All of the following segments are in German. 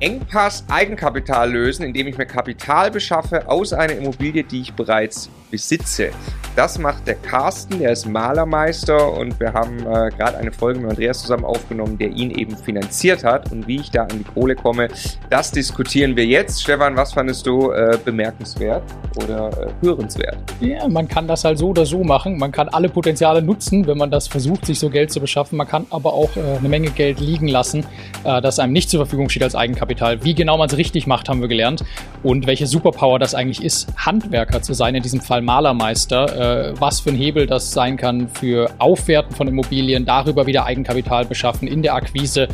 Engpass Eigenkapital lösen, indem ich mir Kapital beschaffe aus einer Immobilie, die ich bereits besitze. Das macht der Carsten, der ist Malermeister und wir haben äh, gerade eine Folge mit Andreas zusammen aufgenommen, der ihn eben finanziert hat und wie ich da an die Kohle komme, das diskutieren wir jetzt. Stefan, was fandest du äh, bemerkenswert oder äh, hörenswert? Ja, man kann das halt so oder so machen. Man kann alle Potenziale nutzen, wenn man das versucht, sich so Geld zu beschaffen. Man kann aber auch äh, eine Menge Geld liegen lassen, äh, das einem nicht zur Verfügung steht als Eigenkapital. Wie genau man es richtig macht, haben wir gelernt. Und welche Superpower das eigentlich ist, Handwerker zu sein, in diesem Fall Malermeister. Äh, was für ein Hebel das sein kann für Aufwerten von Immobilien, darüber wieder Eigenkapital beschaffen in der Akquise.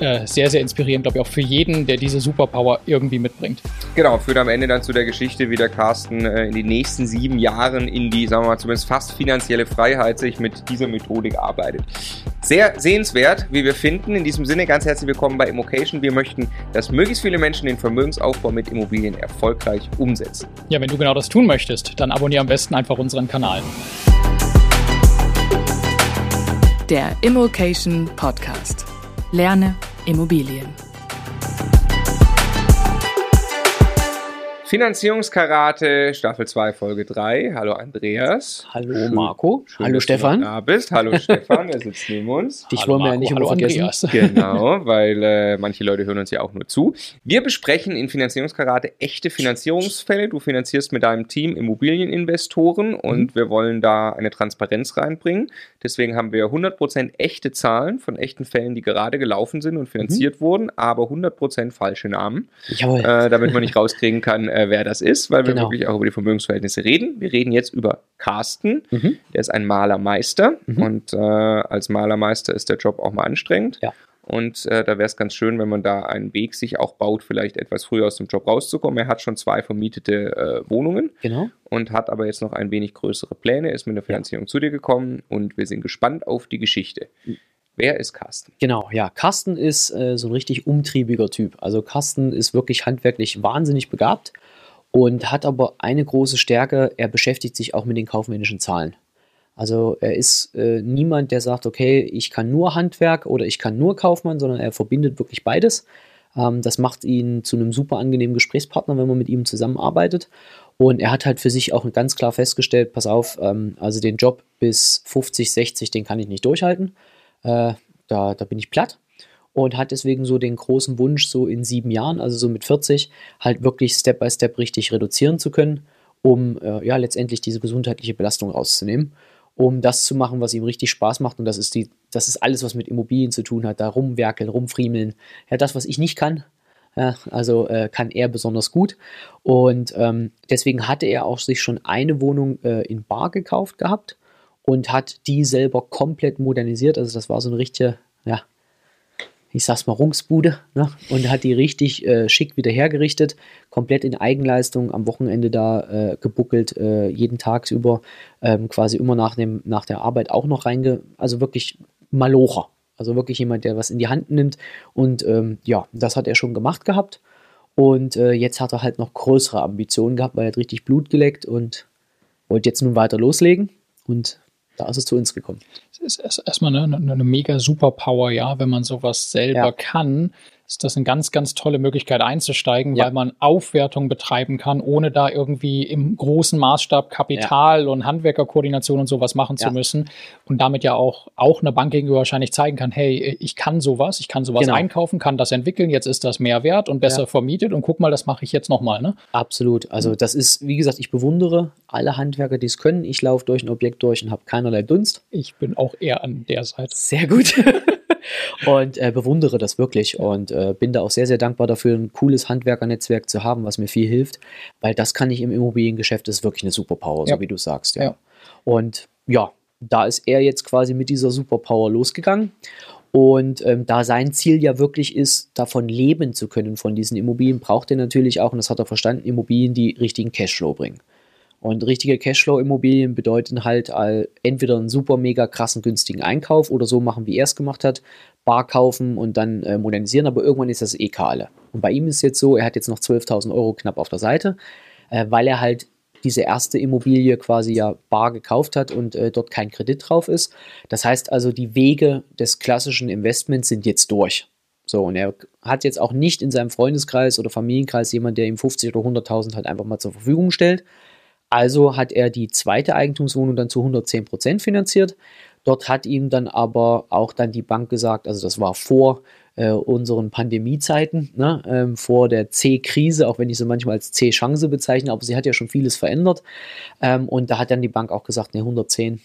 Äh, sehr, sehr inspirierend, glaube ich, auch für jeden, der diese Superpower irgendwie mitbringt. Genau, führt am Ende dann zu der Geschichte, wie der Carsten äh, in den nächsten sieben Jahren in die, sagen wir mal, zumindest fast finanzielle Freiheit sich mit dieser Methodik arbeitet. Sehr sehenswert, wie wir finden. In diesem Sinne ganz herzlich willkommen bei Immocation. Wir möchten, dass möglichst viele Menschen den Vermögensaufbau mit Immobilien erfolgreich umsetzen. Ja, wenn du genau das tun möchtest, dann abonniere am besten einfach unseren Kanal. Der Immocation Podcast. Lerne Immobilien. Finanzierungskarate, Staffel 2, Folge 3. Hallo Andreas. Hallo Schön, Marco. Schön, hallo Stefan. Du da bist. Hallo Stefan, der sitzt neben uns. Dich hallo wollen wir ja nicht hallo vergessen. Andreas. Genau, weil äh, manche Leute hören uns ja auch nur zu. Wir besprechen in Finanzierungskarate echte Finanzierungsfälle. Du finanzierst mit deinem Team Immobilieninvestoren und mhm. wir wollen da eine Transparenz reinbringen. Deswegen haben wir 100% echte Zahlen von echten Fällen, die gerade gelaufen sind und finanziert mhm. wurden, aber 100% falsche Namen, äh, damit man nicht rauskriegen kann, äh, wer das ist, weil wir genau. wirklich auch über die Vermögensverhältnisse reden. Wir reden jetzt über Carsten, mhm. der ist ein Malermeister mhm. und äh, als Malermeister ist der Job auch mal anstrengend. Ja. Und äh, da wäre es ganz schön, wenn man da einen Weg sich auch baut, vielleicht etwas früher aus dem Job rauszukommen. Er hat schon zwei vermietete äh, Wohnungen genau. und hat aber jetzt noch ein wenig größere Pläne, ist mit der Finanzierung ja. zu dir gekommen und wir sind gespannt auf die Geschichte. Wer ist Carsten? Genau, ja, Carsten ist äh, so ein richtig umtriebiger Typ. Also Carsten ist wirklich handwerklich wahnsinnig begabt und hat aber eine große Stärke, er beschäftigt sich auch mit den kaufmännischen Zahlen. Also er ist äh, niemand, der sagt, okay, ich kann nur Handwerk oder ich kann nur Kaufmann, sondern er verbindet wirklich beides. Ähm, das macht ihn zu einem super angenehmen Gesprächspartner, wenn man mit ihm zusammenarbeitet. Und er hat halt für sich auch ganz klar festgestellt, pass auf, ähm, also den Job bis 50, 60, den kann ich nicht durchhalten. Äh, da, da bin ich platt und hat deswegen so den großen Wunsch, so in sieben Jahren, also so mit 40, halt wirklich Step by Step richtig reduzieren zu können, um äh, ja letztendlich diese gesundheitliche Belastung rauszunehmen um das zu machen, was ihm richtig Spaß macht. Und das ist, die, das ist alles, was mit Immobilien zu tun hat. Da rumwerkeln, rumfriemeln. Ja, das, was ich nicht kann. Ja, also äh, kann er besonders gut. Und ähm, deswegen hatte er auch sich schon eine Wohnung äh, in Bar gekauft gehabt und hat die selber komplett modernisiert. Also das war so eine richtige, ja, ich sag's mal, Rungsbude ne? und hat die richtig äh, schick wieder hergerichtet, komplett in Eigenleistung, am Wochenende da äh, gebuckelt, äh, jeden Tag über, ähm, quasi immer nach, dem, nach der Arbeit auch noch reinge... Also wirklich Malocher. Also wirklich jemand, der was in die Hand nimmt. Und ähm, ja, das hat er schon gemacht gehabt. Und äh, jetzt hat er halt noch größere Ambitionen gehabt, weil er hat richtig Blut geleckt und wollte jetzt nun weiter loslegen. Und da ist es zu uns gekommen. Es ist erstmal eine, eine mega Superpower, ja, wenn man sowas selber ja. kann ist das eine ganz, ganz tolle Möglichkeit einzusteigen, ja. weil man Aufwertung betreiben kann, ohne da irgendwie im großen Maßstab Kapital ja. und Handwerkerkoordination und sowas machen ja. zu müssen und damit ja auch, auch eine Bank gegenüber wahrscheinlich zeigen kann, hey, ich kann sowas, ich kann sowas genau. einkaufen, kann das entwickeln, jetzt ist das mehr wert und besser vermietet und guck mal, das mache ich jetzt nochmal. Ne? Absolut. Also das ist, wie gesagt, ich bewundere alle Handwerker, die es können. Ich laufe durch ein Objekt durch und habe keinerlei Dunst. Ich bin auch eher an der Seite. Sehr gut. und äh, bewundere das wirklich und äh, bin da auch sehr, sehr dankbar dafür, ein cooles Handwerkernetzwerk zu haben, was mir viel hilft, weil das kann ich im Immobiliengeschäft, das ist wirklich eine Superpower, ja. so wie du sagst. Ja. ja. Und ja, da ist er jetzt quasi mit dieser Superpower losgegangen. Und ähm, da sein Ziel ja wirklich ist, davon leben zu können, von diesen Immobilien, braucht er natürlich auch, und das hat er verstanden, Immobilien, die richtigen Cashflow bringen. Und richtige Cashflow-Immobilien bedeuten halt all, entweder einen super mega krassen günstigen Einkauf oder so machen, wie er es gemacht hat, bar kaufen und dann äh, modernisieren, aber irgendwann ist das eh kahle. Und bei ihm ist es jetzt so, er hat jetzt noch 12.000 Euro knapp auf der Seite, äh, weil er halt diese erste Immobilie quasi ja bar gekauft hat und äh, dort kein Kredit drauf ist. Das heißt also, die Wege des klassischen Investments sind jetzt durch. So, und er hat jetzt auch nicht in seinem Freundeskreis oder Familienkreis jemand, der ihm 50 oder 100.000 halt einfach mal zur Verfügung stellt. Also hat er die zweite Eigentumswohnung dann zu 110 Prozent finanziert. Dort hat ihm dann aber auch dann die Bank gesagt, also das war vor äh, unseren Pandemiezeiten, ne, ähm, vor der C-Krise, auch wenn ich sie manchmal als C-Chance bezeichne, aber sie hat ja schon vieles verändert. Ähm, und da hat dann die Bank auch gesagt, ne, 110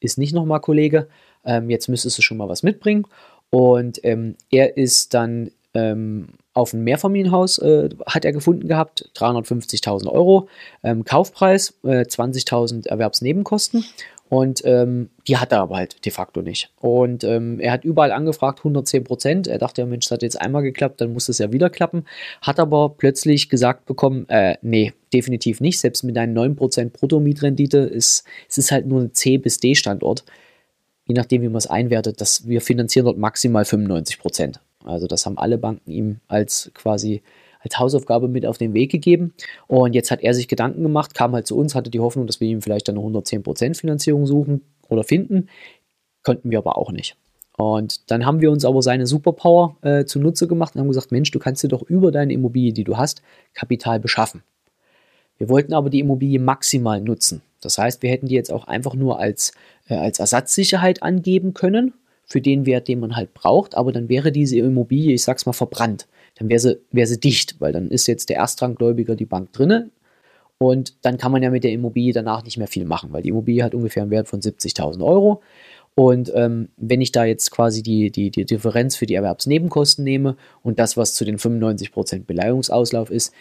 ist nicht nochmal Kollege, ähm, jetzt müsstest du schon mal was mitbringen. Und ähm, er ist dann ähm, auf ein Mehrfamilienhaus äh, hat er gefunden gehabt, 350.000 Euro ähm, Kaufpreis, äh, 20.000 Erwerbsnebenkosten und ähm, die hat er aber halt de facto nicht. Und ähm, er hat überall angefragt, 110 Prozent. Er dachte, ja Mensch, das hat jetzt einmal geklappt, dann muss es ja wieder klappen. Hat aber plötzlich gesagt bekommen, äh, nee, definitiv nicht. Selbst mit einem 9 Prozent Bruttomietrendite ist es ist halt nur ein C bis D Standort. Je nachdem, wie man es einwertet, dass wir finanzieren dort maximal 95 Prozent. Also das haben alle Banken ihm als quasi als Hausaufgabe mit auf den Weg gegeben. Und jetzt hat er sich Gedanken gemacht, kam halt zu uns, hatte die Hoffnung, dass wir ihm vielleicht eine 110% Finanzierung suchen oder finden. Konnten wir aber auch nicht. Und dann haben wir uns aber seine Superpower äh, zunutze gemacht und haben gesagt, Mensch, du kannst dir doch über deine Immobilie, die du hast, Kapital beschaffen. Wir wollten aber die Immobilie maximal nutzen. Das heißt, wir hätten die jetzt auch einfach nur als, äh, als Ersatzsicherheit angeben können für den Wert, den man halt braucht, aber dann wäre diese Immobilie, ich sag's mal, verbrannt dann wäre sie, wär sie dicht, weil dann ist jetzt der Erstranggläubiger die Bank drinne und dann kann man ja mit der Immobilie danach nicht mehr viel machen, weil die Immobilie hat ungefähr einen Wert von 70.000 Euro. Und ähm, wenn ich da jetzt quasi die, die, die Differenz für die Erwerbsnebenkosten nehme und das, was zu den 95% Beleihungsauslauf ist,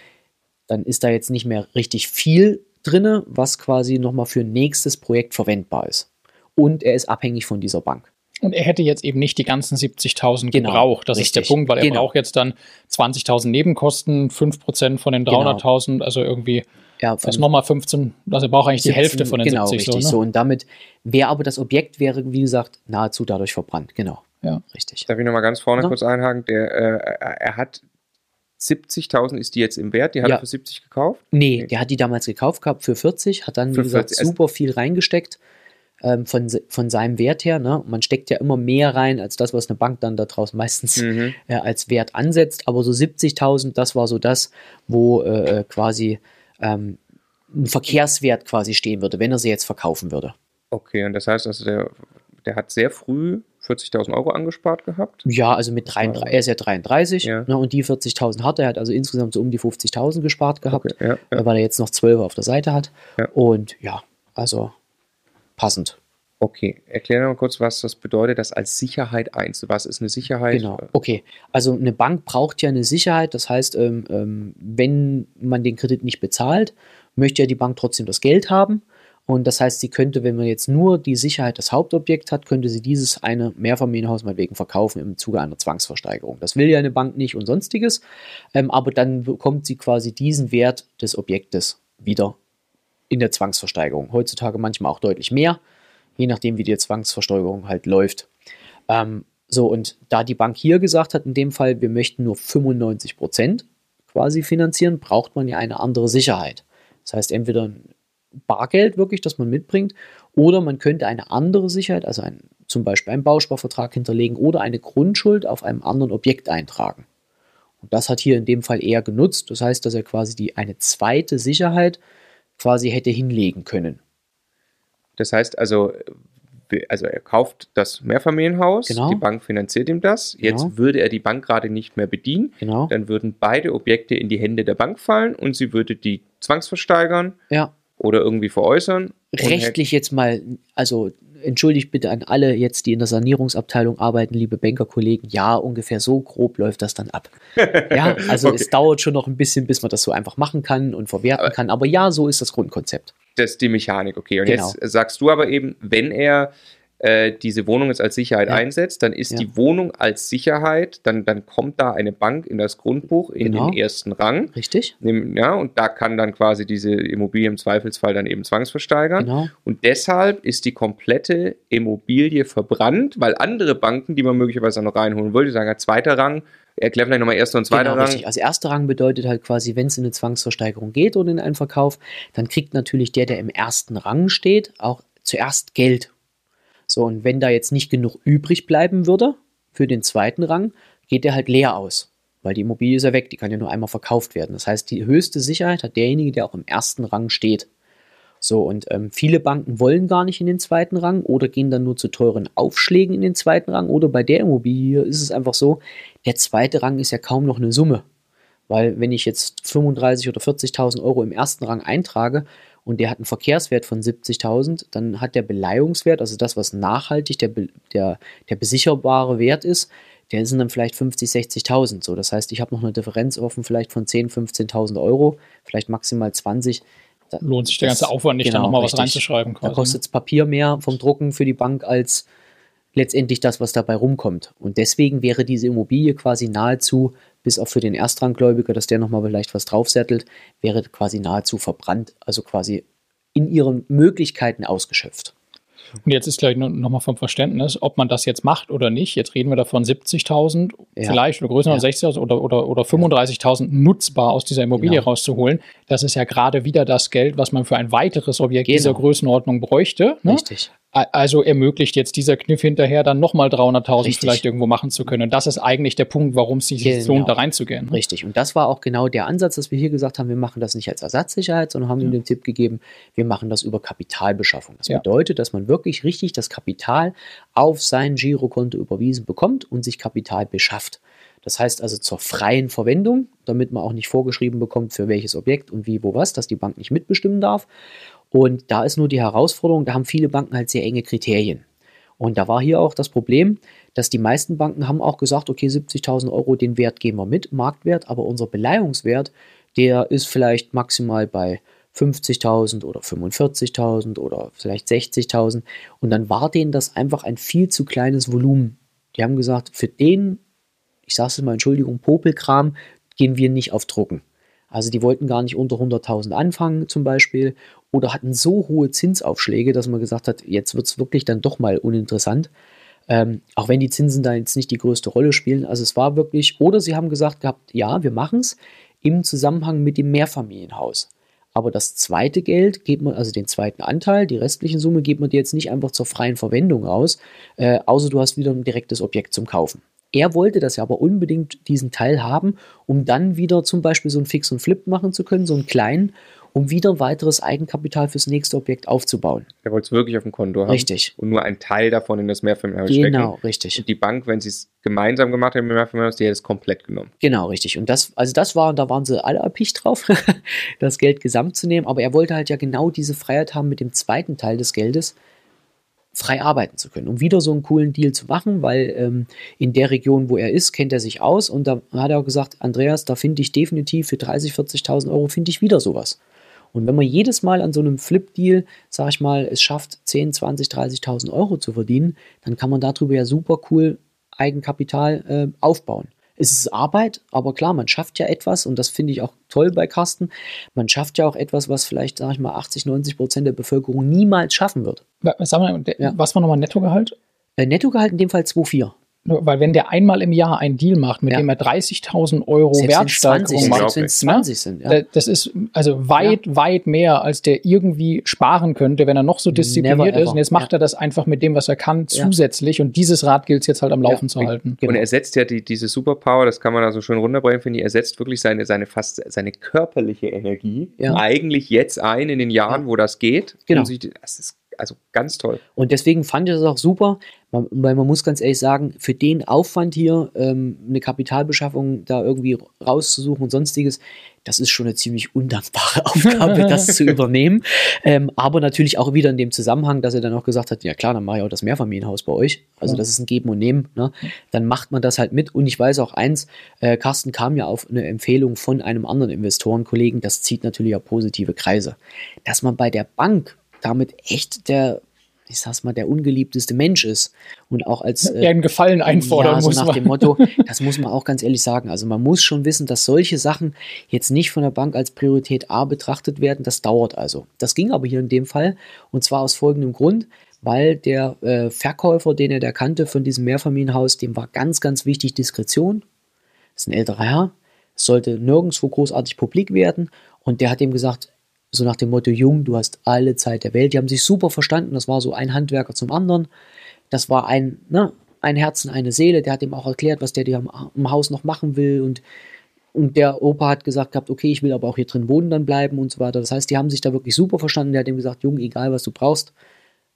dann ist da jetzt nicht mehr richtig viel drin, was quasi nochmal für nächstes Projekt verwendbar ist. Und er ist abhängig von dieser Bank. Und er hätte jetzt eben nicht die ganzen 70.000 genau, gebraucht. Das richtig. ist der Punkt, weil er genau. braucht jetzt dann 20.000 Nebenkosten, 5% von den 300.000, genau. also irgendwie ja, das nochmal 15, also er braucht eigentlich 17, die Hälfte von den genau, 70. Richtig, so, ne? so. Und damit wäre aber das Objekt, wäre wie gesagt, nahezu dadurch verbrannt. Genau. Ja. Richtig. Darf ich nochmal ganz vorne ja. kurz einhaken? Der, äh, er hat 70.000 ist die jetzt im Wert, die hat ja. er für 70 gekauft? Nee, nee, der hat die damals gekauft gehabt für 40, hat dann, wie gesagt, 40. super viel reingesteckt ähm, von, von seinem Wert her. Ne? Man steckt ja immer mehr rein, als das, was eine Bank dann daraus meistens mhm. äh, als Wert ansetzt. Aber so 70.000, das war so das, wo äh, äh, quasi ähm, ein Verkehrswert quasi stehen würde, wenn er sie jetzt verkaufen würde. Okay, und das heißt also, der, der hat sehr früh 40.000 Euro angespart gehabt? Ja, also mit 33, er ist ja 33 ja. Ne, und die 40.000 hat er, hat also insgesamt so um die 50.000 gespart gehabt, okay, ja, ja. weil er jetzt noch 12 auf der Seite hat. Und ja, also passend. Okay, erklär mal kurz, was das bedeutet, das als Sicherheit eins. Was ist eine Sicherheit? Genau, okay. Also eine Bank braucht ja eine Sicherheit. Das heißt, ähm, ähm, wenn man den Kredit nicht bezahlt, möchte ja die Bank trotzdem das Geld haben. Und das heißt, sie könnte, wenn man jetzt nur die Sicherheit das Hauptobjekt hat, könnte sie dieses eine Mehrfamilienhaus mal wegen verkaufen im Zuge einer Zwangsversteigerung. Das will ja eine Bank nicht und sonstiges. Ähm, aber dann bekommt sie quasi diesen Wert des Objektes wieder in der Zwangsversteigerung. Heutzutage manchmal auch deutlich mehr, je nachdem, wie die Zwangsversteigerung halt läuft. Ähm, so, und da die Bank hier gesagt hat, in dem Fall, wir möchten nur 95 Prozent quasi finanzieren, braucht man ja eine andere Sicherheit. Das heißt, entweder Bargeld wirklich, das man mitbringt, oder man könnte eine andere Sicherheit, also ein, zum Beispiel einen Bausparvertrag hinterlegen oder eine Grundschuld auf einem anderen Objekt eintragen. Und das hat hier in dem Fall eher genutzt. Das heißt, dass er quasi die, eine zweite Sicherheit quasi hätte hinlegen können. Das heißt also, also er kauft das Mehrfamilienhaus, genau. die Bank finanziert ihm das. Jetzt genau. würde er die Bank gerade nicht mehr bedienen. Genau. Dann würden beide Objekte in die Hände der Bank fallen und sie würde die zwangsversteigern ja. oder irgendwie veräußern. Rechtlich jetzt mal, also entschuldigt bitte an alle jetzt, die in der Sanierungsabteilung arbeiten, liebe Bankerkollegen, ja, ungefähr so grob läuft das dann ab. ja, also okay. es dauert schon noch ein bisschen, bis man das so einfach machen kann und verwerten aber, kann, aber ja, so ist das Grundkonzept. Das ist die Mechanik, okay. Und genau. jetzt sagst du aber eben, wenn er äh, diese Wohnung jetzt als Sicherheit ja. einsetzt, dann ist ja. die Wohnung als Sicherheit, dann, dann kommt da eine Bank in das Grundbuch in genau. den ersten Rang. Richtig. Ja, und da kann dann quasi diese Immobilie im Zweifelsfall dann eben zwangsversteigern. Genau. Und deshalb ist die komplette Immobilie verbrannt, weil andere Banken, die man möglicherweise noch reinholen wollte, sagen, ja, zweiter Rang, Erklär vielleicht nochmal erster und zweiter genau, Rang. Richtig. Also erster Rang bedeutet halt quasi, wenn es in eine Zwangsversteigerung geht oder in einen Verkauf, dann kriegt natürlich der, der im ersten Rang steht, auch zuerst Geld so, und wenn da jetzt nicht genug übrig bleiben würde für den zweiten Rang, geht der halt leer aus. Weil die Immobilie ist ja weg, die kann ja nur einmal verkauft werden. Das heißt, die höchste Sicherheit hat derjenige, der auch im ersten Rang steht. So, und ähm, viele Banken wollen gar nicht in den zweiten Rang oder gehen dann nur zu teuren Aufschlägen in den zweiten Rang. Oder bei der Immobilie ist es einfach so, der zweite Rang ist ja kaum noch eine Summe. Weil wenn ich jetzt 35.000 oder 40.000 Euro im ersten Rang eintrage und der hat einen Verkehrswert von 70.000, dann hat der Beleihungswert, also das, was nachhaltig der, der, der besicherbare Wert ist, der sind dann vielleicht 50, 60.000. So, das heißt, ich habe noch eine Differenz offen vielleicht von 10, 15.000 Euro, vielleicht maximal 20. Da, Lohnt sich der ganze Aufwand nicht, genau, da nochmal was reinzuschreiben. Quasi, da kostet es ne? Papier mehr vom Drucken für die Bank als letztendlich das, was dabei rumkommt. Und deswegen wäre diese Immobilie quasi nahezu, bis auch für den Erstranggläubiger, dass der nochmal vielleicht was draufsettelt, wäre quasi nahezu verbrannt, also quasi in ihren Möglichkeiten ausgeschöpft. Und jetzt ist gleich nochmal vom Verständnis, ob man das jetzt macht oder nicht. Jetzt reden wir davon 70.000 ja. vielleicht oder größer ja. 60.000 oder, oder, oder 35.000 nutzbar aus dieser Immobilie genau. rauszuholen. Das ist ja gerade wieder das Geld, was man für ein weiteres Objekt genau. dieser Größenordnung bräuchte. Ne? Richtig. Also ermöglicht jetzt dieser Kniff hinterher dann nochmal 300.000 vielleicht irgendwo machen zu können. Und das ist eigentlich der Punkt, warum es sich genau. lohnt, da reinzugehen. Richtig. Und das war auch genau der Ansatz, dass wir hier gesagt haben, wir machen das nicht als Ersatzsicherheit, sondern haben ja. ihm den Tipp gegeben, wir machen das über Kapitalbeschaffung. Das ja. bedeutet, dass man wirklich richtig das Kapital auf sein Girokonto überwiesen bekommt und sich Kapital beschafft. Das heißt also zur freien Verwendung, damit man auch nicht vorgeschrieben bekommt, für welches Objekt und wie, wo, was, dass die Bank nicht mitbestimmen darf. Und da ist nur die Herausforderung, da haben viele Banken halt sehr enge Kriterien. Und da war hier auch das Problem, dass die meisten Banken haben auch gesagt, okay, 70.000 Euro, den Wert gehen wir mit, Marktwert, aber unser Beleihungswert, der ist vielleicht maximal bei 50.000 oder 45.000 oder vielleicht 60.000. Und dann war denen das einfach ein viel zu kleines Volumen. Die haben gesagt, für den, ich sage es mal, Entschuldigung, Popelkram, gehen wir nicht auf Drucken. Also die wollten gar nicht unter 100.000 anfangen zum Beispiel oder hatten so hohe Zinsaufschläge, dass man gesagt hat, jetzt wird es wirklich dann doch mal uninteressant. Ähm, auch wenn die Zinsen da jetzt nicht die größte Rolle spielen. Also es war wirklich, oder sie haben gesagt gehabt, ja, wir machen es im Zusammenhang mit dem Mehrfamilienhaus. Aber das zweite Geld geht man, also den zweiten Anteil, die restliche Summe, geht man dir jetzt nicht einfach zur freien Verwendung aus, äh, außer du hast wieder ein direktes Objekt zum Kaufen. Er wollte das ja aber unbedingt diesen Teil haben, um dann wieder zum Beispiel so einen Fix und Flip machen zu können, so einen kleinen, um wieder weiteres Eigenkapital fürs nächste Objekt aufzubauen. Er wollte es wirklich auf dem Konto haben. Richtig. Und nur einen Teil davon in das Mehrfamilienhaus genau, stecken. Genau, richtig. Und die Bank, wenn sie es gemeinsam gemacht hat im Mehrfamilienhaus, die hätte es komplett genommen. Genau, richtig. Und das, also das war, da waren sie alle erpicht drauf, das Geld gesamt zu nehmen. Aber er wollte halt ja genau diese Freiheit haben mit dem zweiten Teil des Geldes, frei arbeiten zu können, um wieder so einen coolen Deal zu machen, weil ähm, in der Region, wo er ist, kennt er sich aus und da hat er auch gesagt, Andreas, da finde ich definitiv für 30, 40.000 Euro finde ich wieder sowas. Und wenn man jedes Mal an so einem Flip-Deal, sag ich mal, es schafft 10, 20, 30.000 Euro zu verdienen, dann kann man darüber ja super cool Eigenkapital äh, aufbauen es ist Arbeit, aber klar, man schafft ja etwas und das finde ich auch toll bei Carsten. Man schafft ja auch etwas, was vielleicht, sag ich mal, 80, 90 Prozent der Bevölkerung niemals schaffen wird. Sag mal, ja. was war nochmal Nettogehalt? Äh, Nettogehalt in dem Fall 2,4. Weil wenn der einmal im Jahr einen Deal macht, mit ja. dem er 30.000 Euro Selbst Wertsteigerung macht, wenn es 20 sind, ja. das ist also weit, ja. weit mehr, als der irgendwie sparen könnte, wenn er noch so diszipliniert ist. Und jetzt macht er das einfach mit dem, was er kann, zusätzlich. Und dieses Rad gilt es jetzt halt am Laufen zu halten. Genau. Und er setzt ja die, diese Superpower, das kann man also schön runterbringen, finde ich, er setzt wirklich seine, seine fast seine körperliche Energie eigentlich jetzt ein in den Jahren, wo das geht. Genau. Sich, das ist also ganz toll. Und deswegen fand ich das auch super, weil man muss ganz ehrlich sagen, für den Aufwand hier ähm, eine Kapitalbeschaffung da irgendwie rauszusuchen und sonstiges, das ist schon eine ziemlich undankbare Aufgabe, das zu übernehmen. Ähm, aber natürlich auch wieder in dem Zusammenhang, dass er dann auch gesagt hat, ja klar, dann mache ich auch das Mehrfamilienhaus bei euch. Also das ist ein Geben und Nehmen. Ne? Dann macht man das halt mit. Und ich weiß auch eins, äh, Carsten kam ja auf eine Empfehlung von einem anderen Investorenkollegen, das zieht natürlich auch positive Kreise. Dass man bei der Bank damit echt der, ich sag's mal, der ungeliebteste Mensch ist. Und auch als. Äh, einen Gefallen einfordern ja, so muss nach man. dem Motto, das muss man auch ganz ehrlich sagen. Also man muss schon wissen, dass solche Sachen jetzt nicht von der Bank als Priorität A betrachtet werden. Das dauert also. Das ging aber hier in dem Fall. Und zwar aus folgendem Grund weil der äh, Verkäufer, den er da kannte von diesem Mehrfamilienhaus, dem war ganz, ganz wichtig Diskretion. Das ist ein älterer Herr. Es sollte nirgendwo großartig publik werden. Und der hat ihm gesagt, so nach dem Motto, Jung, du hast alle Zeit der Welt. Die haben sich super verstanden. Das war so ein Handwerker zum anderen. Das war ein, ne, ein Herz und eine Seele. Der hat ihm auch erklärt, was der dir am Haus noch machen will und und der Opa hat gesagt gehabt, okay, ich will aber auch hier drin wohnen dann bleiben und so weiter. Das heißt, die haben sich da wirklich super verstanden. Der hat ihm gesagt, Junge, egal was du brauchst,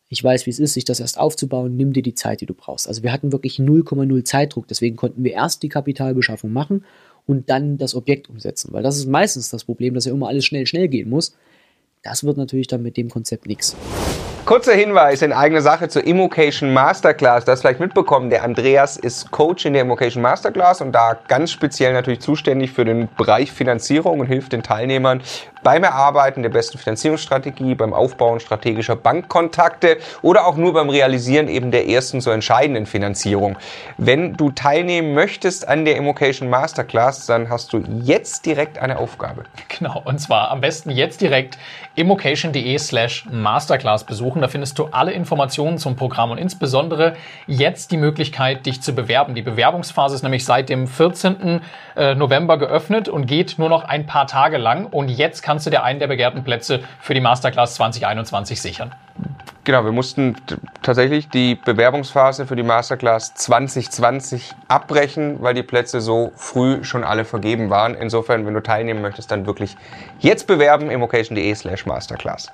ich weiß, wie es ist, sich das erst aufzubauen, nimm dir die Zeit, die du brauchst. Also wir hatten wirklich 0,0 Zeitdruck, deswegen konnten wir erst die Kapitalbeschaffung machen und dann das Objekt umsetzen, weil das ist meistens das Problem, dass ja immer alles schnell, schnell gehen muss. Das wird natürlich dann mit dem Konzept nichts. Kurzer Hinweis in eigene Sache zur Immocation Masterclass. Das vielleicht mitbekommen. Der Andreas ist Coach in der Immocation Masterclass und da ganz speziell natürlich zuständig für den Bereich Finanzierung und hilft den Teilnehmern beim Erarbeiten der besten Finanzierungsstrategie, beim Aufbauen strategischer Bankkontakte oder auch nur beim Realisieren eben der ersten so entscheidenden Finanzierung. Wenn du teilnehmen möchtest an der Immocation Masterclass, dann hast du jetzt direkt eine Aufgabe. Genau, und zwar am besten jetzt direkt immocation.de slash Masterclass besuchen. Da findest du alle Informationen zum Programm und insbesondere jetzt die Möglichkeit, dich zu bewerben. Die Bewerbungsphase ist nämlich seit dem 14. Äh, November geöffnet und geht nur noch ein paar Tage lang. Und jetzt kannst du dir einen der begehrten Plätze für die Masterclass 2021 sichern. Genau, wir mussten tatsächlich die Bewerbungsphase für die Masterclass 2020 abbrechen, weil die Plätze so früh schon alle vergeben waren. Insofern, wenn du teilnehmen möchtest, dann wirklich jetzt bewerben, immocation.de slash Masterclass.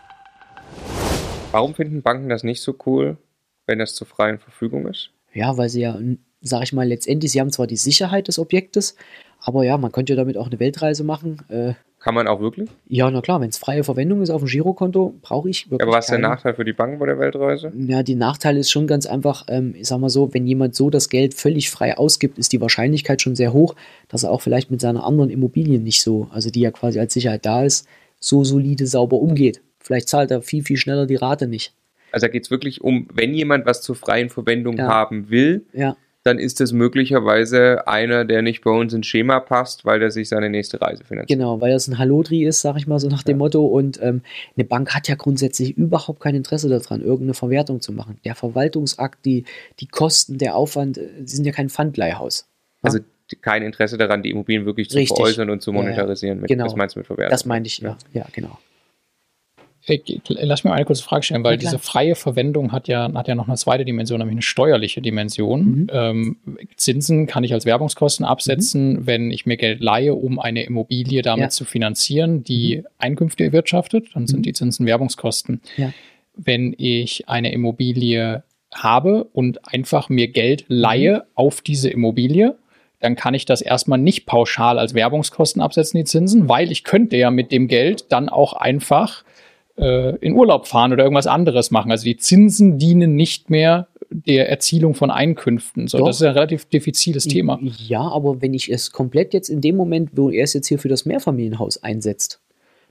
Warum finden Banken das nicht so cool, wenn das zur freien Verfügung ist? Ja, weil sie ja, sag ich mal, letztendlich, sie haben zwar die Sicherheit des Objektes, aber ja, man könnte ja damit auch eine Weltreise machen. Äh, Kann man auch wirklich? Ja, na klar, wenn es freie Verwendung ist auf dem Girokonto, brauche ich wirklich. Aber was ist der. Nachteil für die Banken bei der Weltreise? Ja, die Nachteil ist schon ganz einfach, ähm, ich sag mal so, wenn jemand so das Geld völlig frei ausgibt, ist die Wahrscheinlichkeit schon sehr hoch, dass er auch vielleicht mit seiner anderen Immobilien nicht so, also die ja quasi als Sicherheit da ist, so solide sauber umgeht. Vielleicht zahlt er viel, viel schneller die Rate nicht. Also da geht es wirklich um, wenn jemand was zur freien Verwendung Ja. haben will, Ja, dann ist das möglicherweise einer, der nicht bei uns ins Schema passt, weil der sich seine nächste Reise finanziert. genau, weil das ein Hallodri ist, sag ich mal so nach dem Motto. Und ähm, eine Bank hat ja grundsätzlich überhaupt kein Interesse daran, irgendeine Verwertung zu machen. Der Verwaltungsakt, die, die Kosten, der Aufwand, äh, sie sind ja kein Pfandleihhaus. Also kein Interesse daran, die Immobilien wirklich zu Richtig. veräußern und zu Ja, ja. monetarisieren. Mit, Genau. Was meinst du mit Verwertung? Das meinte ich, ja. Ja, genau. Lass mir eine kurze Frage stellen, weil Ja, diese freie Verwendung hat ja, hat ja noch eine zweite Dimension, nämlich eine steuerliche Dimension. Mhm. Ähm, Zinsen kann ich als Werbungskosten absetzen, wenn ich mir Geld leihe, um eine Immobilie damit Ja. zu finanzieren, die Einkünfte erwirtschaftet, dann sind Mhm. die Zinsen Werbungskosten. Ja. Wenn ich eine Immobilie habe und einfach mir Geld leihe auf diese Immobilie, dann kann ich das erstmal nicht pauschal als Werbungskosten absetzen, die Zinsen, weil ich könnte ja mit dem Geld dann auch einfach äh, in Urlaub fahren oder irgendwas anderes machen. Also die Zinsen dienen nicht mehr der Erzielung von Einkünften. So, Doch. das ist ein relativ diffiziles Thema. Ja, aber wenn ich es komplett jetzt in dem Moment, wo er es jetzt hier für das Mehrfamilienhaus einsetzt,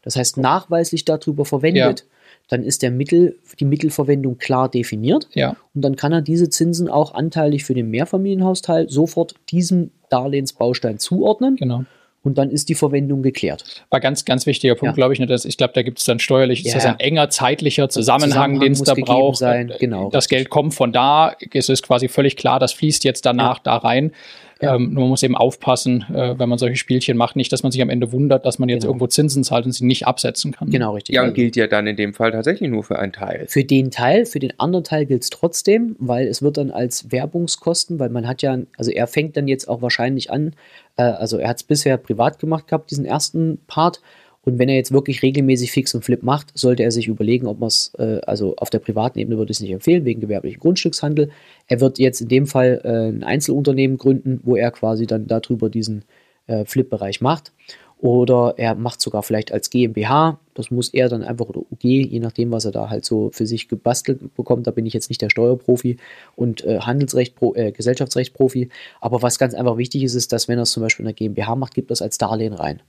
das heißt nachweislich darüber verwendet, dann ist der Mittel, die Mittelverwendung klar definiert Ja, und dann kann er diese Zinsen auch anteilig für den Mehrfamilienhausteil sofort diesem Darlehensbaustein zuordnen genau. Und dann ist die Verwendung geklärt. War ganz, ganz wichtiger Punkt, Ja. glaube ich. Ne, dass, ich glaube, da gibt es dann steuerlich, ist Ja, das ja. ein enger zeitlicher Zusammenhang, Zusammenhang den es da braucht. sein, genau, Das. Geld kommt von da, es ist quasi völlig klar, das fließt jetzt danach da rein. Ja. Ähm, nur man muss eben aufpassen, äh, wenn man solche Spielchen macht, nicht, dass man sich am Ende wundert, dass man jetzt Genau. irgendwo Zinsen zahlt und sie nicht absetzen kann. Genau, richtig. Ja, und gilt ja dann in dem Fall tatsächlich nur für einen Teil. Für den Teil, für den anderen Teil gilt es trotzdem, weil es wird dann als Werbungskosten, weil man hat ja, also er fängt dann jetzt auch wahrscheinlich an, äh, also er hat es bisher privat gemacht gehabt, diesen ersten Part. Und wenn er jetzt wirklich regelmäßig Fix und Flip macht, sollte er sich überlegen, ob man es, äh, also auf der privaten Ebene würde ich es nicht empfehlen, wegen gewerblichen Grundstückshandel. Er wird jetzt in dem Fall äh, ein Einzelunternehmen gründen, wo er quasi dann darüber diesen äh, Flip-Bereich macht. Oder er macht sogar vielleicht als GmbH, das muss er dann einfach, oder UG, je nachdem, was er da halt so für sich gebastelt bekommt. Da bin ich jetzt nicht der Steuerprofi und äh, Handelsrecht, äh, Gesellschaftsrechtsprofi. Aber was ganz einfach wichtig ist, ist, dass wenn er es zum Beispiel in der GmbH macht, gibt das als Darlehen rein.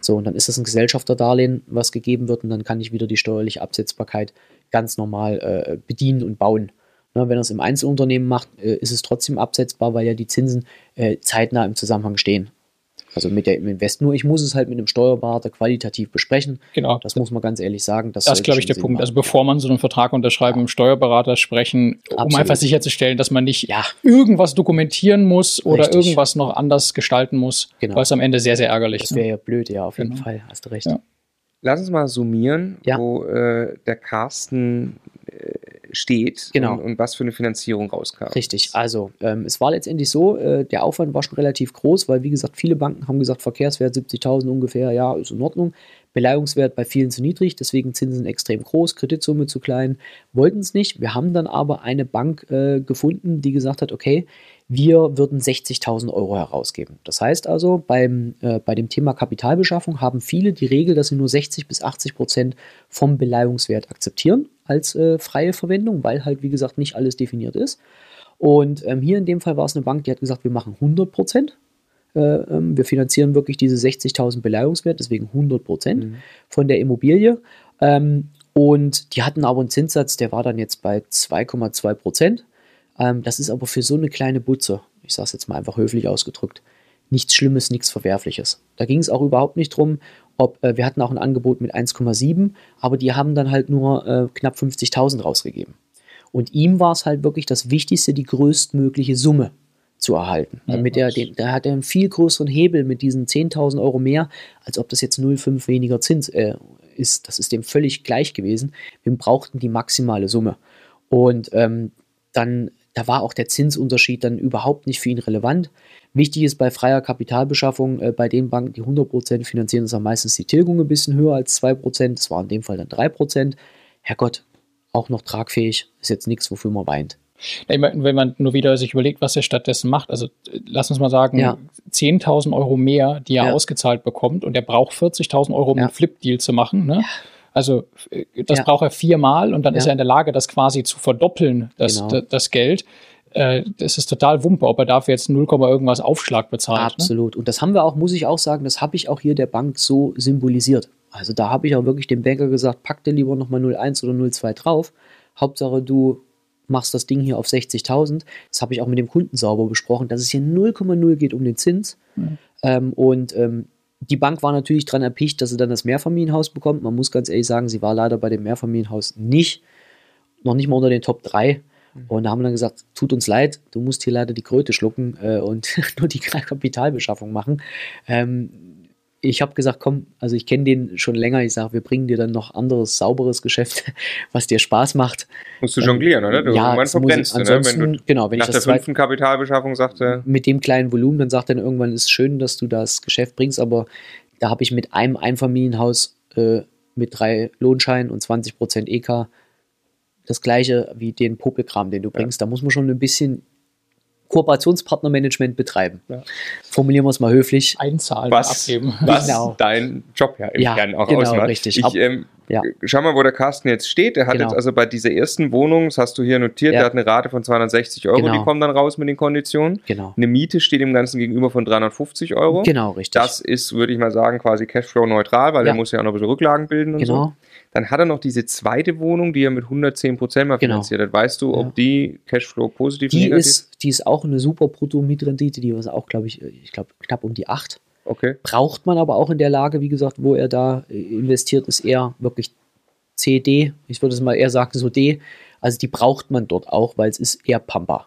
So, und dann ist das ein Gesellschafterdarlehen, was gegeben wird, und dann kann ich wieder die steuerliche Absetzbarkeit ganz normal äh, bedienen und bauen. Ne, wenn er es im Einzelunternehmen macht, äh, ist es trotzdem absetzbar, weil ja die Zinsen äh, zeitnah im Zusammenhang stehen. Also mit der im Invest. Nur ich muss es halt mit einem Steuerberater qualitativ besprechen. Genau. Das muss man ganz ehrlich sagen. Das, Das ist, glaube ich, der Sinn Punkt. machen. Also bevor man so einen Vertrag unterschreibt, mit dem Steuerberater sprechen, um Absolut. einfach sicherzustellen, dass man nicht Ja. irgendwas dokumentieren muss oder Richtig. irgendwas noch anders gestalten muss, Genau. weil es am Ende sehr, sehr ärgerlich das ist. wäre ja blöd, ja, auf jeden Genau. Fall. Hast du recht. Ja. Lass uns mal summieren, Ja. wo äh, der Carsten steht Genau. und, und was für eine Finanzierung rauskam. Richtig, also ähm, es war letztendlich so, äh, der Aufwand war schon relativ groß, weil wie gesagt, viele Banken haben gesagt, Verkehrswert 70.000 ungefähr, ja, ist in Ordnung. Beleihungswert bei vielen zu niedrig, deswegen Zinsen extrem groß, Kreditsumme zu klein, wollten es nicht. Wir haben dann aber eine Bank äh, gefunden, die gesagt hat, okay, wir würden 60.000 Euro herausgeben. Das heißt also, beim, äh, bei dem Thema Kapitalbeschaffung haben viele die Regel, dass sie nur 60 bis 80 Prozent vom Beleihungswert akzeptieren als äh, freie Verwendung, weil halt, wie gesagt, nicht alles definiert ist. Und ähm, hier in dem Fall war es eine Bank, die hat gesagt, wir machen 100 Prozent. Äh, ähm, wir finanzieren wirklich diese 60.000 Beleihungswert, deswegen 100 Prozent von der Immobilie. Ähm, und die hatten aber einen Zinssatz, der war dann jetzt bei 2,2 Prozent. Ähm, das ist aber für so eine kleine Butze, ich sage es jetzt mal einfach höflich ausgedrückt, nichts Schlimmes, nichts Verwerfliches. Da ging es auch überhaupt nicht drum, ob äh, wir hatten auch ein Angebot mit 1,7, aber die haben dann halt nur äh, knapp 50.000 rausgegeben. Und ihm war es halt wirklich das Wichtigste, die größtmögliche Summe zu erhalten. Damit er den, da hat er einen viel größeren Hebel mit diesen 10.000 Euro mehr, als ob das jetzt 0,5 weniger Zins äh, ist. Das ist dem völlig gleich gewesen. Wir brauchten die maximale Summe. Und ähm, dann, da war auch der Zinsunterschied dann überhaupt nicht für ihn relevant. Wichtig ist bei freier Kapitalbeschaffung, äh, bei den Banken, die 100% finanzieren, ist am meistens die Tilgung ein bisschen höher als 2%. Das war in dem Fall dann 3%. Herrgott, auch noch tragfähig, ist jetzt nichts, wofür man weint. Ja, ich meine, wenn man nur wieder sich überlegt, was er stattdessen macht, also äh, lass uns mal sagen, Ja. 10.000 Euro mehr, die er Ja. ausgezahlt bekommt und er braucht 40.000 Euro, um Ja. einen Flip-Deal zu machen. Ne? Also äh, das Ja. braucht er viermal und dann ist Ja. er in der Lage, das quasi zu verdoppeln, das, Genau. das, Geld. Äh, das ist total Wumpe, ob er dafür jetzt 0, irgendwas Aufschlag bezahlt. Ne? Absolut. Und das haben wir auch, muss ich auch sagen, das habe ich auch hier der Bank so symbolisiert. Also da habe ich auch wirklich dem Banker gesagt, pack dir lieber nochmal 01 oder 02 drauf. Hauptsache du machst das Ding hier auf 60.000. Das habe ich auch mit dem Kunden sauber besprochen, dass es hier 0,0 geht um den Zins. Ähm, und ähm, die Bank war natürlich daran erpicht, dass sie dann das Mehrfamilienhaus bekommt. Man muss ganz ehrlich sagen, sie war leider bei dem Mehrfamilienhaus nicht, noch nicht mal unter den Top 3. Und da haben wir dann gesagt, tut uns leid, du musst hier leider die Kröte schlucken äh, und nur die Kapitalbeschaffung machen. Ähm, ich habe gesagt, komm, also ich kenne den schon länger. Ich sage, wir bringen dir dann noch anderes, sauberes Geschäft, was dir Spaß macht. Musst du jonglieren, oder? Du, ja, verbrennst ich- ne? Wenn du genau, wenn nach ich der das zwei, fünften Kapitalbeschaffung sagte, mit dem kleinen Volumen, dann sagt er irgendwann, ist schön, dass du das Geschäft bringst, aber da habe ich mit einem Einfamilienhaus äh, mit drei Lohnscheinen und 20% EK das gleiche wie den Popelkram, den du bringst. Da muss man schon ein bisschen Kooperationspartnermanagement betreiben. Ja. Formulieren wir es mal höflich. Einzahlen was, abgeben. was Genau. dein Job ja im Ja, Kern auch genau, ausmacht. richtig. Ich, ähm, Ja. Schau mal, wo der Carsten jetzt steht. Der hat Genau. jetzt also bei dieser ersten Wohnung, das hast du hier notiert, Ja. der hat eine Rate von 260 Euro, Genau. die kommen dann raus mit den Konditionen. Genau. Eine Miete steht dem Ganzen gegenüber von 350 Euro. Genau, richtig. Das ist, würde ich mal sagen, quasi Cashflow-neutral, weil Ja. er muss ja auch noch ein bisschen Rücklagen bilden und Genau. so. Dann hat er noch diese zweite Wohnung, die er mit 110 Prozent mal Genau. finanziert hat. Weißt du, ob Ja. die Cashflow positiv die negativ ist, die ist auch eine super Brutto-Mietrendite, die ist auch, glaube ich, ich glaube knapp um die 8. Okay. braucht man aber auch in der Lage, wie gesagt, wo er da äh, investiert, ist eher wirklich C, D. Ich würde es mal eher sagen, so D. Also die braucht man dort auch, weil es ist eher Pampa.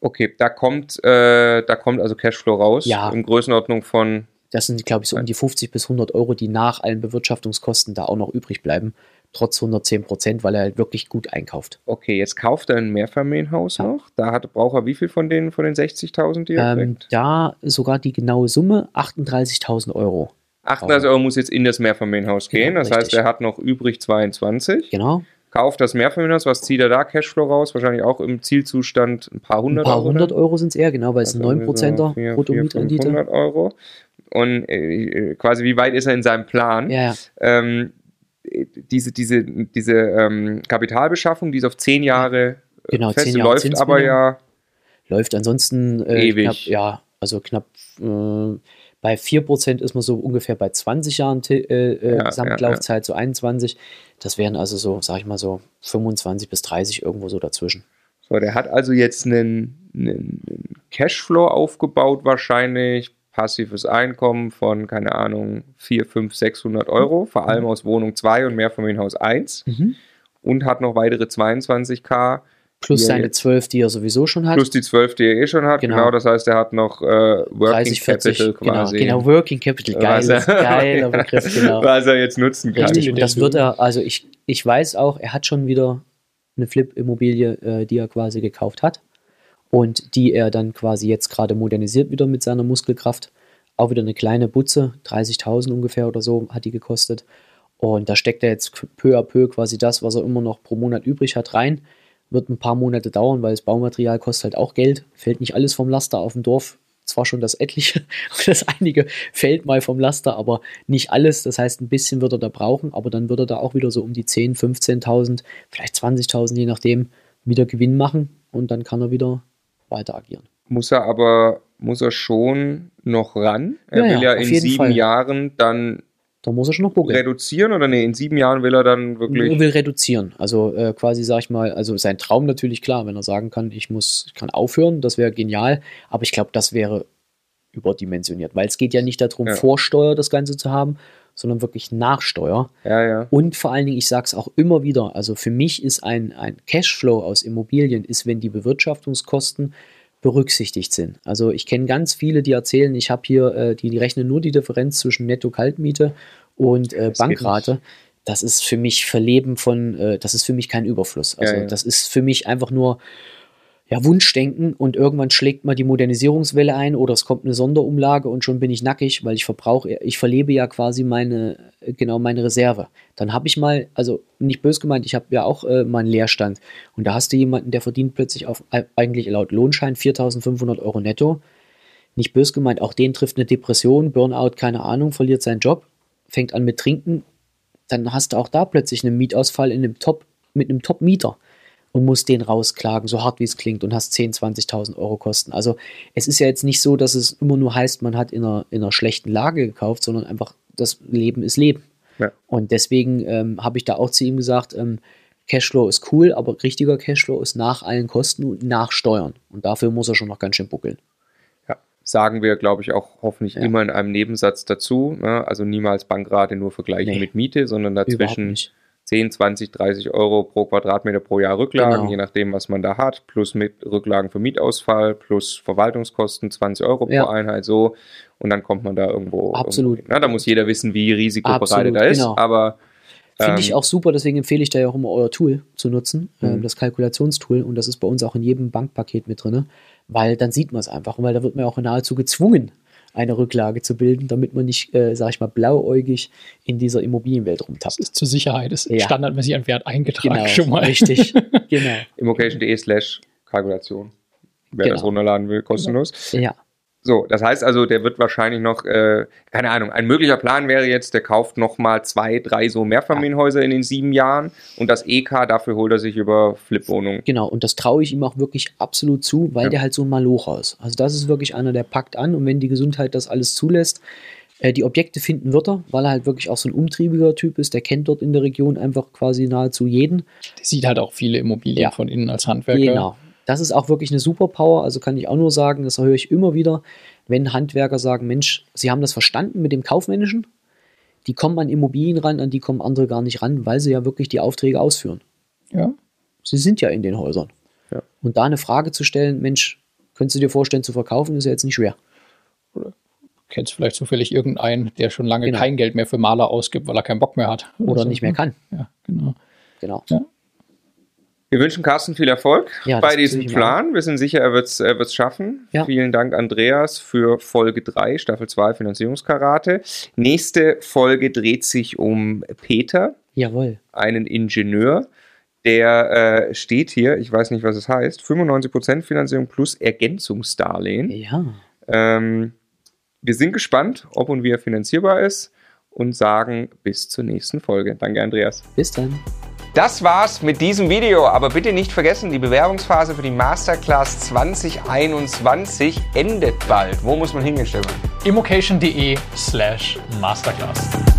Okay, da kommt, äh, da kommt also Cashflow raus. Ja. In Größenordnung von Das sind, glaube ich, so um die 50 bis 100 Euro, die nach allen Bewirtschaftungskosten da auch noch übrig bleiben. Trotz 110 Prozent, weil er halt wirklich gut einkauft. Okay, jetzt kauft er ein Mehrfamilienhaus Ja. noch. Da hat, braucht er wie viel von den, von den 60.000, die er Ähm, kriegt? da sogar die genaue Summe 38.000 Euro. 38 Euro muss jetzt in das Mehrfamilienhaus gehen. Genau, das heißt, richtig. er hat noch übrig 22. Genau. Kauft das Mehrfamilienhaus. Was zieht er da Cashflow raus? Wahrscheinlich auch im Zielzustand ein paar Ein hundert paar Euro. hundert dann? Euro sind es eher, genau, weil es ein Also 9%er vier- vier- Bruttomietrendite. 500 Euro. Und äh, quasi, wie weit ist er in seinem Plan? Ja, ja. Ähm, diese diese, diese ähm, Kapitalbeschaffung, die ist auf zehn Jahre äh, Genau, fest, zehn Jahre läuft aber ja läuft ansonsten äh, Ewig. knapp, ja, also knapp äh, bei 4% ist man so ungefähr bei 20 Jahren äh, äh, Ja, Gesamtlaufzeit, so 21. Das wären also so, sag ich mal so, 25 bis 30 irgendwo so dazwischen. So, der hat also jetzt einen einen Cashflow aufgebaut, wahrscheinlich passives Einkommen von, keine Ahnung, 4, 5, 600 Euro, vor allem aus Wohnung 2 und Mehrfamilienhaus 1 und hat noch weitere 22k Plus Die seine jetzt- 12, die er sowieso schon hat. plus die 12, die er eh schon hat. Genau, Genau. das heißt, er hat noch äh, Working 30, 40, Capital genau, quasi. genau, Working Capital, geil, was er, geiler Begriff, genau. was er jetzt nutzen kann. Richtig, und das wird er, also ich, ich weiß auch, er hat schon wieder eine Flip-Immobilie, äh, die er quasi gekauft hat und die er dann quasi jetzt gerade modernisiert wieder mit seiner Muskelkraft. Auch wieder eine kleine Butze, 30.000 ungefähr oder so hat die gekostet. Und da steckt er jetzt peu à peu quasi das, was er immer noch pro Monat übrig hat, rein. Wird ein paar Monate dauern, weil das Baumaterial kostet halt auch Geld. Fällt nicht alles vom Laster auf dem Dorf. Zwar schon das etliche, das einige fällt mal vom Laster, aber nicht alles. Das heißt, ein bisschen wird er da brauchen, aber dann wird er da auch wieder so um die 10.000, 15.000, vielleicht 20.000, je nachdem, wieder Gewinn machen und dann kann er wieder weiter agieren. Muss er aber, muss er schon noch ran? Er Ja, will ja, ja in sieben Fall. Jahren dann Da muss er schon noch buckeln. reduzieren oder nee, in sieben Jahren will er dann wirklich. Er will reduzieren. Also äh, quasi, sag ich mal, also sein Traum natürlich klar, wenn er sagen kann, ich muss, ich kann aufhören, das wäre genial. Aber ich glaube, das wäre überdimensioniert, weil es geht ja nicht darum, Ja. Vorsteuer das Ganze zu haben, sondern wirklich Nachsteuer. Ja, ja. Und vor allen Dingen, ich sage es auch immer wieder, also für mich ist ein, ein Cashflow aus Immobilien, ist, wenn die Bewirtschaftungskosten berücksichtigt sind. Also ich kenne ganz viele, die erzählen, ich habe hier, äh, die, die rechnen nur die Differenz zwischen Netto-Kaltmiete und äh, Bankrate. Das ist für mich Verleben von, äh, das ist für mich kein Überfluss. Also das ist für mich einfach nur ja, Wunschdenken und irgendwann schlägt mal die Modernisierungswelle ein oder es kommt eine Sonderumlage und schon bin ich nackig, weil ich verbrauche, ich verlebe ja quasi meine, äh, genau meine Reserve. Dann habe ich mal, also nicht bös gemeint, ich habe ja auch äh, mal einen Leerstand und da hast du jemanden, der verdient plötzlich auf äh, eigentlich laut Lohnschein 4.500 Euro netto. Nicht bös gemeint, auch den trifft eine Depression, Burnout, keine Ahnung, verliert seinen Job, fängt an mit Trinken, dann hast du auch da plötzlich einen Mietausfall in einem Top, mit einem Top-Mieter und musst den rausklagen, so hart wie es klingt, und hast 10.000, 20.000 Euro Kosten. Also es ist ja jetzt nicht so, dass es immer nur heißt, man hat in einer, in einer schlechten Lage gekauft, sondern einfach das Leben ist Leben. Ja. Und deswegen ähm, habe ich da auch zu ihm gesagt, ähm, Cashflow ist cool, aber richtiger Cashflow ist nach allen Kosten und nach Steuern. Und dafür muss er schon noch ganz schön buckeln. ja. Sagen wir, glaube ich, auch hoffentlich Ja. immer in einem Nebensatz dazu. Ne? Also niemals Bankrate nur vergleichen Nee. mit Miete, sondern dazwischen. 10, 20, 30 Euro pro Quadratmeter pro Jahr Rücklagen, Genau. je nachdem, was man da hat, plus mit Rücklagen für Mietausfall, plus Verwaltungskosten 20 Euro Ja. pro Einheit so. Und dann kommt man da irgendwo. Absolut. Irgendwo. Na, da muss jeder wissen, wie risikobereit Absolut, er ist. genau. Aber Finde ähm, ich auch super, deswegen empfehle ich da ja auch immer euer Tool zu nutzen, ähm, Mhm. das Kalkulationstool. Und das ist bei uns auch in jedem Bankpaket mit drin, weil dann sieht man es einfach. Und weil da wird man ja auch nahezu gezwungen, eine Rücklage zu bilden, damit man nicht, äh, sag ich mal, blauäugig in dieser Immobilienwelt Das rumtappt. ist zur Sicherheit, ist Ja. standardmäßig ein Wert eingetragen Genau, schon mal. richtig. genau. immocation.de slash Kalkulation. Wer Genau. das runterladen will, kostenlos. Ja, So, das heißt also, der wird wahrscheinlich noch, äh, keine Ahnung, ein möglicher Plan wäre jetzt, der kauft nochmal zwei, drei so Mehrfamilienhäuser in den sieben Jahren und das EK, dafür holt er sich über Flipwohnungen. genau. Und das traue ich ihm auch wirklich absolut zu, weil Ja. der halt so ein Malocher ist. Also das ist wirklich einer, der packt an und wenn die Gesundheit das alles zulässt, äh, die Objekte finden wird er, weil er halt wirklich auch so ein umtriebiger Typ ist. Der kennt dort in der Region einfach quasi nahezu jeden. Der sieht halt auch viele Immobilien Ja. von innen als Handwerker. Genau. Das ist auch wirklich eine Superpower. Also kann ich auch nur sagen, das höre ich immer wieder, wenn Handwerker sagen, Mensch, sie haben das verstanden mit dem Kaufmännischen. Die kommen an Immobilien ran, an die kommen andere gar nicht ran, weil sie ja wirklich die Aufträge ausführen. Ja. Sie sind ja in den Häusern. Ja. Und da eine Frage zu stellen, Mensch, könntest du dir vorstellen zu verkaufen, ist ja jetzt nicht schwer. Kennst vielleicht zufällig irgendeinen, der schon lange Genau. kein Geld mehr für Maler ausgibt, weil er keinen Bock mehr hat. Oder so. nicht mehr kann. Ja, genau. Genau. Wir wünschen Carsten viel Erfolg Ja, bei diesem Plan. Wir sind sicher, er wird es er wird's schaffen. Ja. Vielen Dank, Andreas, für Folge 3, Staffel 2 Finanzierungskarate. Nächste Folge dreht sich um Peter, Jawohl. einen Ingenieur. Der äh, steht hier, ich weiß nicht, was es heißt, 95% Finanzierung plus Ergänzungsdarlehen. Ja. Ähm, wir sind gespannt, ob und wie er finanzierbar ist und sagen bis zur nächsten Folge. Danke, Andreas. Bis dann. Das war's mit diesem Video, aber bitte nicht vergessen, die Bewerbungsphase für die Masterclass 2021 endet bald. Wo muss man hingehen, Stefan? Immocation.de slash Masterclass.